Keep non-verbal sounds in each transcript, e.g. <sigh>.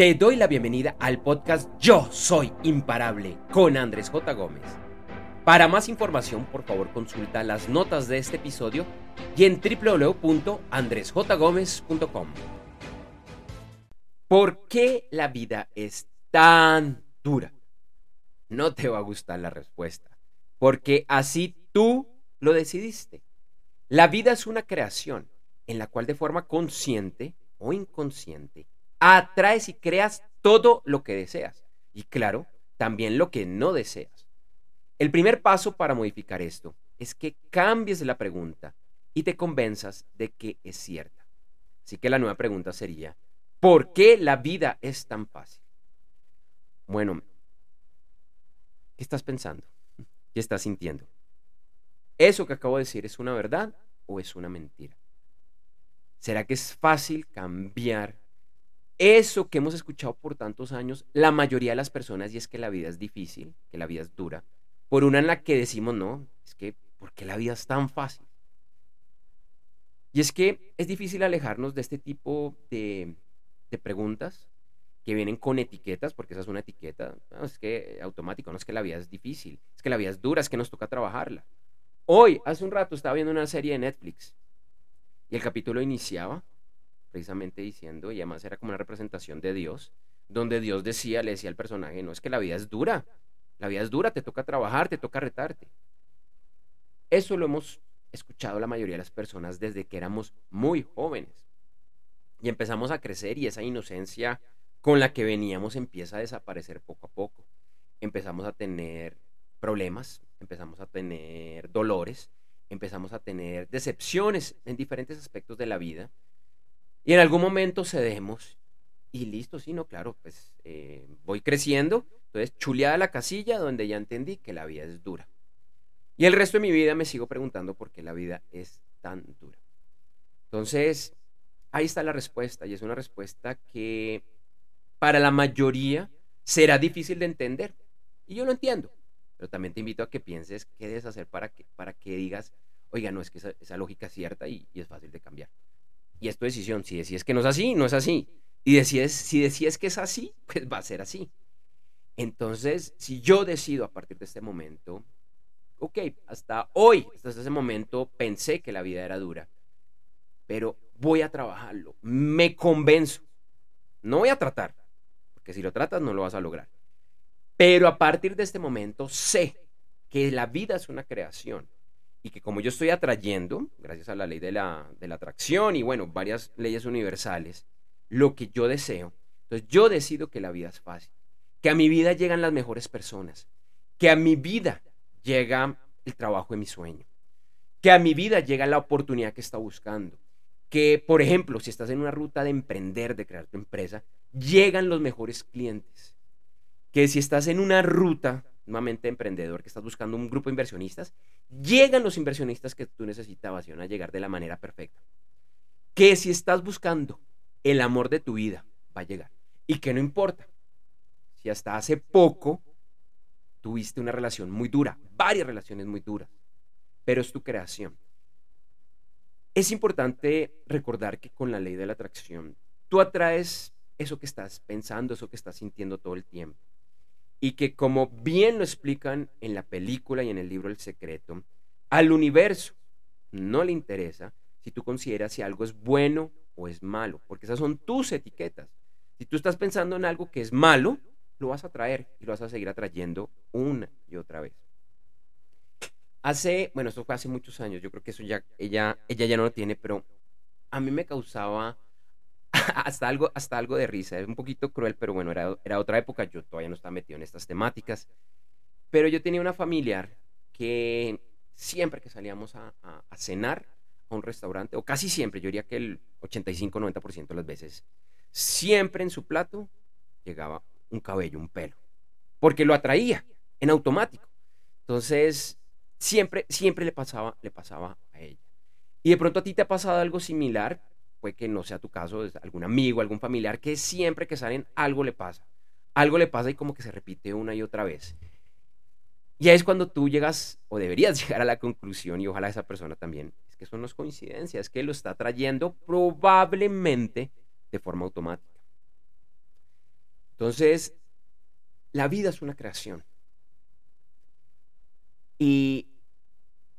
Te doy la bienvenida al podcast Yo Soy Imparable con Andrés J. Gómez. Para más información, por favor, consulta las notas de este episodio y en www.andresjgomez.com. ¿Por qué la vida es tan dura? No te va a gustar la respuesta, porque así tú lo decidiste. La vida es una creación en la cual de forma consciente o inconsciente atraes y creas todo lo que deseas. Y claro, también lo que no deseas. El primer paso para modificar esto es que cambies la pregunta y te convenzas de que es cierta. Así que la nueva pregunta sería, ¿por qué la vida es tan fácil? Bueno, ¿qué estás pensando? ¿Qué estás sintiendo? ¿Eso que acabo de decir es una verdad o es una mentira? ¿Será que es fácil cambiar eso que hemos escuchado por tantos años, la mayoría de las personas, y es que la vida es difícil, que la vida es dura, por una en la que decimos, no, es que, ¿por qué la vida es tan fácil? Y es que es difícil alejarnos de este tipo de, preguntas que vienen con etiquetas, porque esa es una etiqueta, es que automático, no es que la vida es difícil, es que la vida es dura, es que nos toca trabajarla. Hoy, hace un rato, estaba viendo una serie de Netflix y el capítulo iniciaba precisamente diciendo, y además era como una representación de Dios, donde Dios decía, le decía al personaje, no es que la vida es dura, la vida es dura, te toca trabajar, te toca retarte. Eso lo hemos escuchado la mayoría de las personas desde que éramos muy jóvenes. Y empezamos a crecer y esa inocencia con la que veníamos empieza a desaparecer poco a poco. Empezamos a tener problemas, empezamos a tener dolores, empezamos a tener decepciones en diferentes aspectos de la vida y en algún momento cedemos y listo, sí, no, claro, pues eh, voy creciendo, entonces chuleada la casilla donde ya entendí que la vida es dura. Y el resto de mi vida me sigo preguntando por qué la vida es tan dura. Entonces, ahí está la respuesta y es una respuesta que para la mayoría será difícil de entender. Y yo lo entiendo, pero también te invito a que pienses qué debes hacer para que, para que digas, oiga, no es que esa, lógica es cierta y es fácil de cambiar. Y es tu decisión. Si decides que no es así, no es así. Y decides, si decides que es así, <laughs> pues va a ser así. Entonces, si yo decido a partir de este momento, ok, hasta hoy, hasta ese momento, pensé que la vida era dura, pero voy a trabajarlo, me convenzo. No voy a tratar, porque si lo tratas no lo vas a lograr. Pero a partir de este momento sé que la vida es una creación y que como yo estoy atrayendo, gracias a la ley de la, de la atracción y bueno, varias leyes universales, lo que yo deseo, entonces yo decido que la vida es fácil, que a mi vida llegan las mejores personas, que a mi vida llega el trabajo de mi sueño, que a mi vida llega la oportunidad que está buscando, que por ejemplo, si estás en una ruta de emprender, de crear tu empresa, llegan los mejores clientes, que si estás en una ruta nuevamente emprendedor, que estás buscando un grupo de inversionistas, llegan los inversionistas que tú necesitabas y van a llegar de la manera perfecta. Que si estás buscando el amor de tu vida, va a llegar. Y que no importa si hasta hace poco tuviste una relación muy dura, varias relaciones muy duras, pero es tu creación. Es importante recordar que con la ley de la atracción, tú atraes eso que estás pensando, eso que estás sintiendo todo el tiempo y que como bien lo explican en la película y en el libro El Secreto, al universo no le interesa si tú consideras si algo es bueno o es malo, porque esas son tus etiquetas. Si tú estás pensando en algo que es malo, lo vas a traer y lo vas a seguir atrayendo una y otra vez. Hace, bueno, esto fue hace muchos años, yo creo que eso ya, ella, ella ya no lo tiene, pero a mí me causaba <laughs> hasta, algo, hasta algo de risa. Es un poquito cruel, pero bueno, era, era otra época. Yo todavía no estaba metido en estas temáticas. Pero yo tenía una familiar que siempre que salíamos a, cenar a un restaurante, o casi siempre, yo diría que el 85-90% de las veces, siempre en su plato llegaba un cabello, un pelo, porque lo atraía en automático. Entonces, siempre, siempre le pasaba, le pasaba a ella. Y de pronto a ti te ha pasado algo similar, puede que no sea tu caso, es algún amigo, algún familiar, que siempre que salen algo le pasa. Algo le pasa y como que se repite una y otra vez. Y ahí es cuando tú llegas, o deberías <laughs> llegar a la conclusión, y ojalá esa persona también, es que eso no es coincidencia, es que lo está trayendo probablemente de forma automática. Entonces, la vida es una creación. Y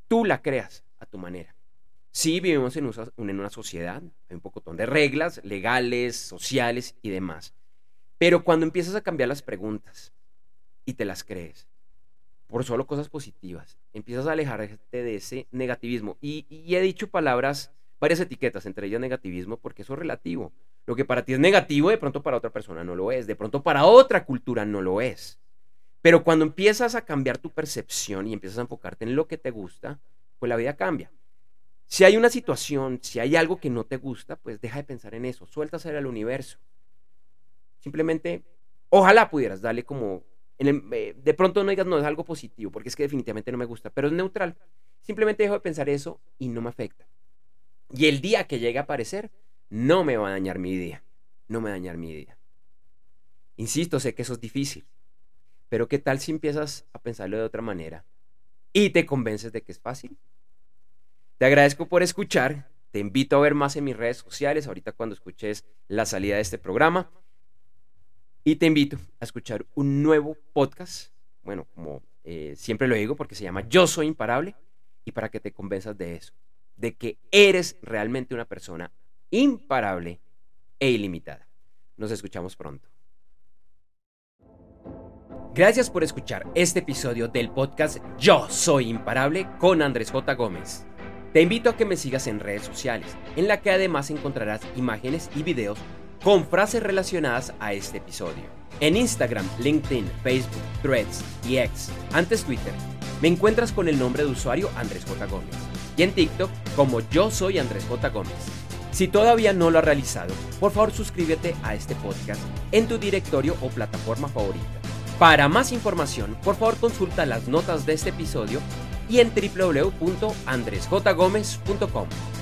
tú la creas a tu manera. Sí, vivimos en una sociedad, hay un poco de reglas legales, sociales y demás. Pero cuando empiezas a cambiar las preguntas y te las crees, por solo cosas positivas, empiezas a alejarte de ese negativismo. Y, y he dicho palabras, varias etiquetas, entre ellas negativismo, porque eso es relativo. Lo que para ti es negativo, de pronto para otra persona no lo es, de pronto para otra cultura no lo es. Pero cuando empiezas a cambiar tu percepción y empiezas a enfocarte en lo que te gusta, pues la vida cambia. Si hay una situación, si hay algo que no te gusta, pues deja de pensar en eso, suéltaselo al universo. Simplemente, ojalá pudieras darle como, eh, de pronto no digas, no, es algo positivo, porque es que definitivamente no me gusta, pero es neutral. Simplemente dejo de pensar eso y no me afecta. Y el día que llegue a aparecer, no me va a dañar mi día. No me va a dañar mi día. Insisto, sé que eso es difícil. Pero ¿qué tal si empiezas a pensarlo de otra manera y te convences de que es fácil? Te agradezco por escuchar. Te invito a ver más en mis redes sociales ahorita cuando escuches la salida de este programa. Y te invito a escuchar un nuevo podcast. Bueno, como eh, siempre lo digo, porque se llama Yo Soy Imparable. Y para que te convenzas de eso, de que eres realmente una persona imparable e ilimitada. Nos escuchamos pronto. Gracias por escuchar este episodio del podcast Yo Soy Imparable con Andrés J. Gómez. Te invito a que me sigas en redes sociales, en la que además encontrarás imágenes y videos con frases relacionadas a este episodio. En Instagram, LinkedIn, Facebook, Threads y X, antes Twitter, me encuentras con el nombre de usuario Andrés J. Gómez y en TikTok como Yo Soy Andrés J. Gómez. Si todavía no lo has realizado, por favor suscríbete a este podcast en tu directorio o plataforma favorita. Para más información, por favor consulta las notas de este episodio y en www.andresjgomez.com.